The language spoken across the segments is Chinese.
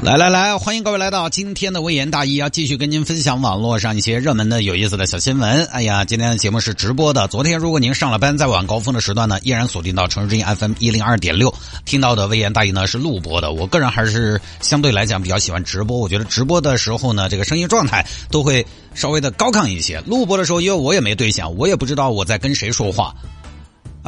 来来来，欢迎各位来到今天的微言大义，要继续跟您分享网络上一些热门的、有意思的小新闻。哎呀，今天的节目是直播的。昨天如果您上了班，在晚高峰的时段呢，依然锁定到城市之音 FM 一零二点六，听到的微言大义呢是录播的。我个人还是相对来讲比较喜欢直播，我觉得直播的时候呢，这个声音状态都会稍微的高亢一些。录播的时候，因为我也没对象，我也不知道我在跟谁说话。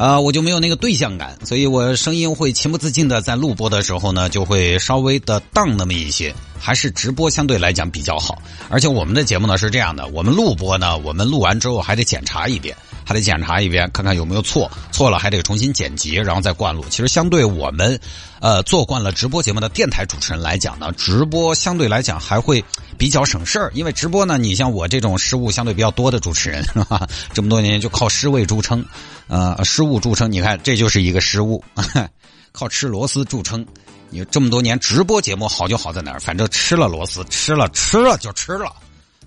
啊，我就没有那个对象感，所以我声音会情不自禁的在录播的时候呢，就会稍微的荡那么一些，还是直播相对来讲比较好。而且我们的节目呢是这样的，我们录播呢，我们录完之后还得检查一遍，还得检查一遍，看看有没有错，错了还得重新剪辑，然后再灌录。其实相对我们，呃，做惯了直播节目的电台主持人来讲呢，直播相对来讲还会比较省事儿，因为直播呢，你像我这种失误相对比较多的主持人，这么多年就靠失位著称。呃，失误著称，你看这就是一个失误，靠吃螺丝著称。你这么多年直播节目好就好在哪儿？反正吃了螺丝，吃了吃了就吃了，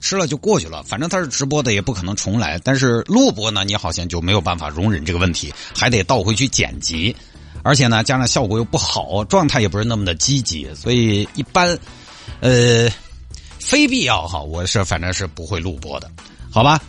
吃了就过去了。反正他是直播的，也不可能重来。但是录播呢，你好像就没有办法容忍这个问题，还得倒回去剪辑，而且呢，加上效果又不好，状态也不是那么的积极，所以一般，呃，非必要哈，我是反正是不会录播的，好吧？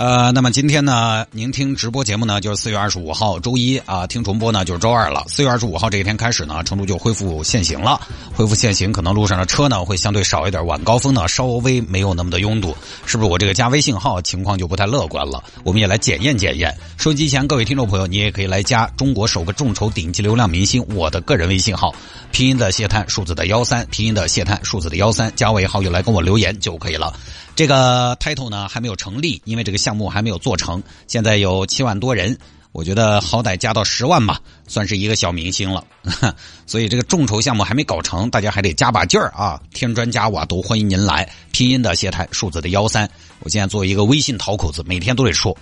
呃，那么今天呢，您听直播节目呢，就是四月二十五号周一啊，听重播呢就是周二了。四月二十五号这一天开始呢，成都就恢复限行了。恢复限行，可能路上的车呢会相对少一点，晚高峰呢稍微没有那么的拥堵，是不是？我这个加微信号情况就不太乐观了。我们也来检验检验。收音机前各位听众朋友，你也可以来加中国首个众筹顶级流量明星我的个人微信号，拼音的谢探，数字的幺三，拼音的谢探，数字的幺三，加为好友来跟我留言就可以了。这个 title 呢还没有成立，因为这个下项目还没有做成。现在有七万多人，我觉得好歹加到十万吧，算是一个小明星了。所以这个众筹项目还没搞成，大家还得加把劲儿啊！添砖加瓦都欢迎您来。拼音的谢探，数字的幺三。我现在做一个微信讨口子，每天都得说。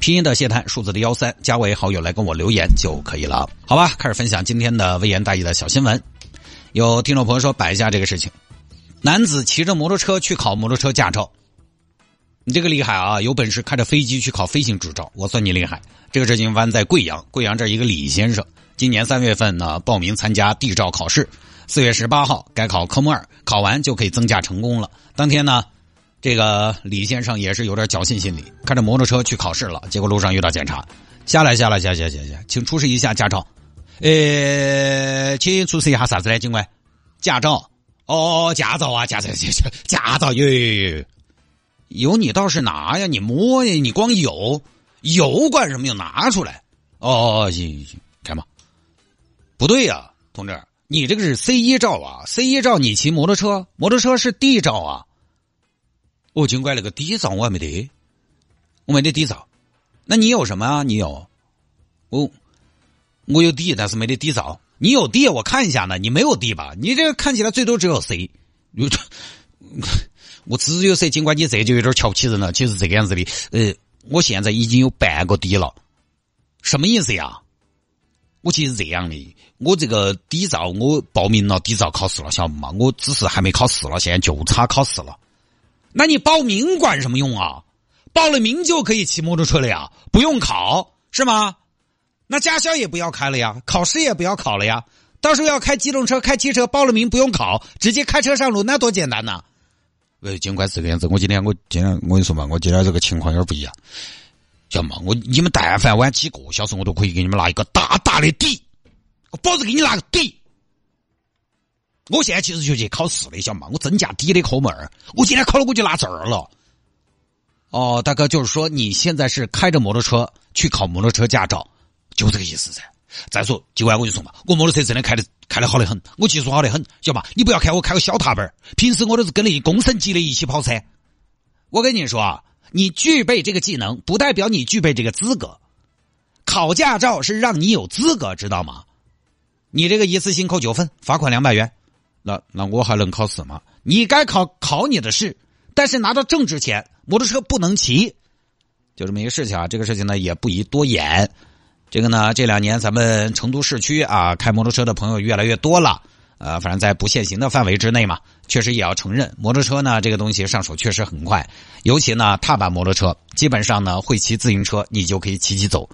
拼音的谢探，数字的幺三，加为好友来跟我留言就可以了。好吧，开始分享今天的微言大义的小新闻。有听众朋友说摆一下这个事情。男子骑着摩托车去考摩托车驾照，你这个厉害啊！有本事开着飞机去考飞行执照，我算你厉害。这个事情发生在贵阳，贵阳这一个李先生，今年三月份呢报名参加地照考试，四月十八号该考科目二，考完就可以增驾成功了。当天呢，这个李先生也是有点侥幸心理，开着摩托车去考试了，结果路上遇到检查，下来下来下下下下，请出示一下驾照。呃，请出示一下啥子呢，警官？驾照。哦，驾照啊，驾照，驾照，驾照有有有，有有你倒是拿呀，你摸呀，你光有有管什么用？拿出来。哦哦哦，行行行，开嘛。不对呀，同志，你这个是 C 一照啊，C 一照你骑摩托车，摩托车是 D 照啊。哦，警官，那个 D 照我还没得，我没得 D 照。那你有什么啊？你有？我我有 D，但是没得 D 照。你有 D，我看一下呢。你没有 D 吧？你这个看起来最多只有 C。我只有 C，尽管你这就有点瞧不起人了。其实这个样子的，呃，我现在已经有半个底了。什么意思呀？我其实这样的，我这个底照我报名了底照考试了，晓得吗？我只是还没考试了，现在就差考试了。那你报名管什么用啊？报了名就可以骑摩托车了呀，不用考是吗？那驾校也不要开了呀，考试也不要考了呀，到时候要开机动车、开汽车，报了名不用考，直接开车上路，那多简单呐！呃，尽管是这个样子，我今天我今天我跟你说嘛，我今天这个情况有点不一样，晓得嘛？我你们但凡晚几个小时，我都可以给你们拿一个大大的底，我保证给你拿个底。我现在其实就去考试的，晓得嘛？我增加底的科目二，我今天考了我就拿证了。哦，大哥，就是说你现在是开着摩托车去考摩托车驾照。就这个意思噻。再说，今晚我就说嘛，我摩托车真的开的开的好的很，我技术好的很，晓得吧？你不要看我开个小踏板平时我都是跟那些工程级的一起跑车。我跟你说啊，你具备这个技能，不代表你具备这个资格。考驾照是让你有资格，知道吗？你这个一次性扣九分，罚款两百元。那那我还能考试吗？你该考考你的试，但是拿到证之前，摩托车不能骑。就这么一个事情啊，这个事情呢也不宜多言。这个呢，这两年咱们成都市区啊，开摩托车的朋友越来越多了。呃，反正在不限行的范围之内嘛，确实也要承认，摩托车呢这个东西上手确实很快，尤其呢踏板摩托车，基本上呢会骑自行车你就可以骑骑走。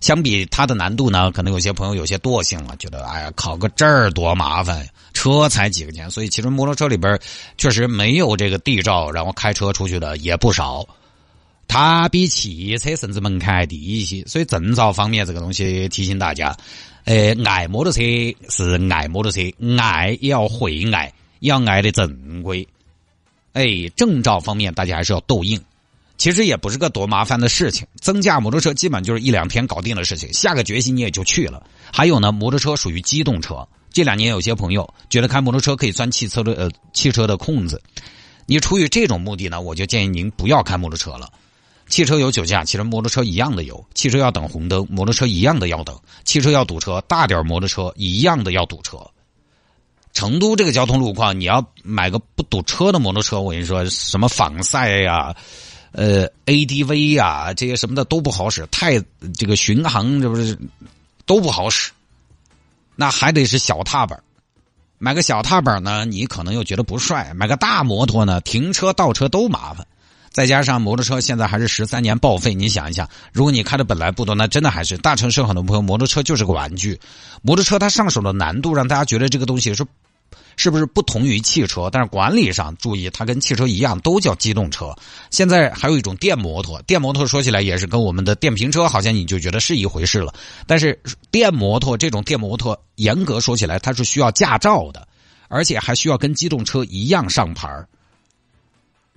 相比它的难度呢，可能有些朋友有些惰性了，觉得哎呀考个证儿多麻烦，车才几个钱，所以其实摩托车里边确实没有这个地照，然后开车出去的也不少。它比汽车甚至门槛还低一些，所以证照方面这个东西提醒大家。呃，爱摩托车是爱摩托车，爱也要会爱，要爱的正规。哎，证照方面大家还是要斗硬。其实也不是个多麻烦的事情，增驾摩托车基本就是一两天搞定的事情，下个决心你也就去了。还有呢，摩托车属于机动车，这两年有些朋友觉得开摩托车可以钻汽车的呃汽车的空子，你出于这种目的呢，我就建议您不要开摩托车了。汽车有酒驾，其实摩托车一样的有。汽车要等红灯，摩托车一样的要等。汽车要堵车，大点摩托车一样的要堵车。成都这个交通路况，你要买个不堵车的摩托车，我跟你说，什么仿赛呀，呃，ADV 呀，这些什么的都不好使。太这个巡航，这不是都不好使。那还得是小踏板，买个小踏板呢，你可能又觉得不帅；买个大摩托呢，停车倒车都麻烦。再加上摩托车现在还是十三年报废，你想一想，如果你开的本来不多，那真的还是大城市很多朋友摩托车就是个玩具。摩托车它上手的难度让大家觉得这个东西是是不是不同于汽车？但是管理上注意，它跟汽车一样都叫机动车。现在还有一种电摩托，电摩托说起来也是跟我们的电瓶车好像你就觉得是一回事了。但是电摩托这种电摩托，严格说起来它是需要驾照的，而且还需要跟机动车一样上牌儿。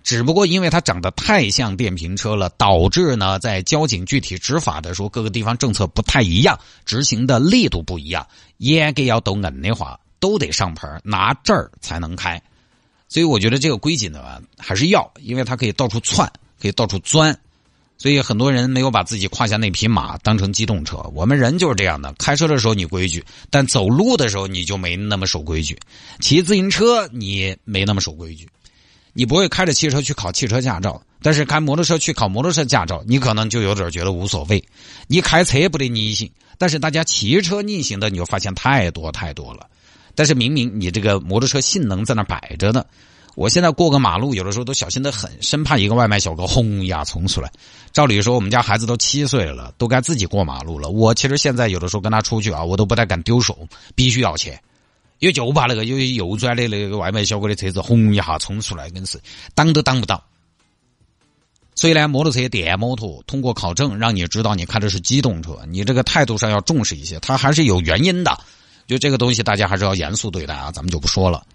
只不过因为它长得太像电瓶车了，导致呢在交警具体执法的时候，各个地方政策不太一样，执行的力度不一样。严格要都摁的话，都得上牌拿证儿才能开。所以我觉得这个规矩呢还是要，因为它可以到处窜，可以到处钻。所以很多人没有把自己胯下那匹马当成机动车。我们人就是这样的，开车的时候你规矩，但走路的时候你就没那么守规矩。骑自行车你没那么守规矩。你不会开着汽车去考汽车驾照，但是开摩托车去考摩托车驾照，你可能就有点觉得无所谓。你开车不得逆行，但是大家骑车逆行的，你就发现太多太多了。但是明明你这个摩托车性能在那摆着呢，我现在过个马路，有的时候都小心的很，生怕一个外卖小哥轰一下冲出来。照理说，我们家孩子都七岁了，都该自己过马路了。我其实现在有的时候跟他出去啊，我都不太敢丢手，必须要钱。因为就怕那个有右转的那个外卖小哥的车子轰一下冲出来，硬是挡都挡不到。所以呢，摩托车、电摩托通过考证，让你知道你开的是机动车，你这个态度上要重视一些，它还是有原因的。就这个东西，大家还是要严肃对待啊，咱们就不说了。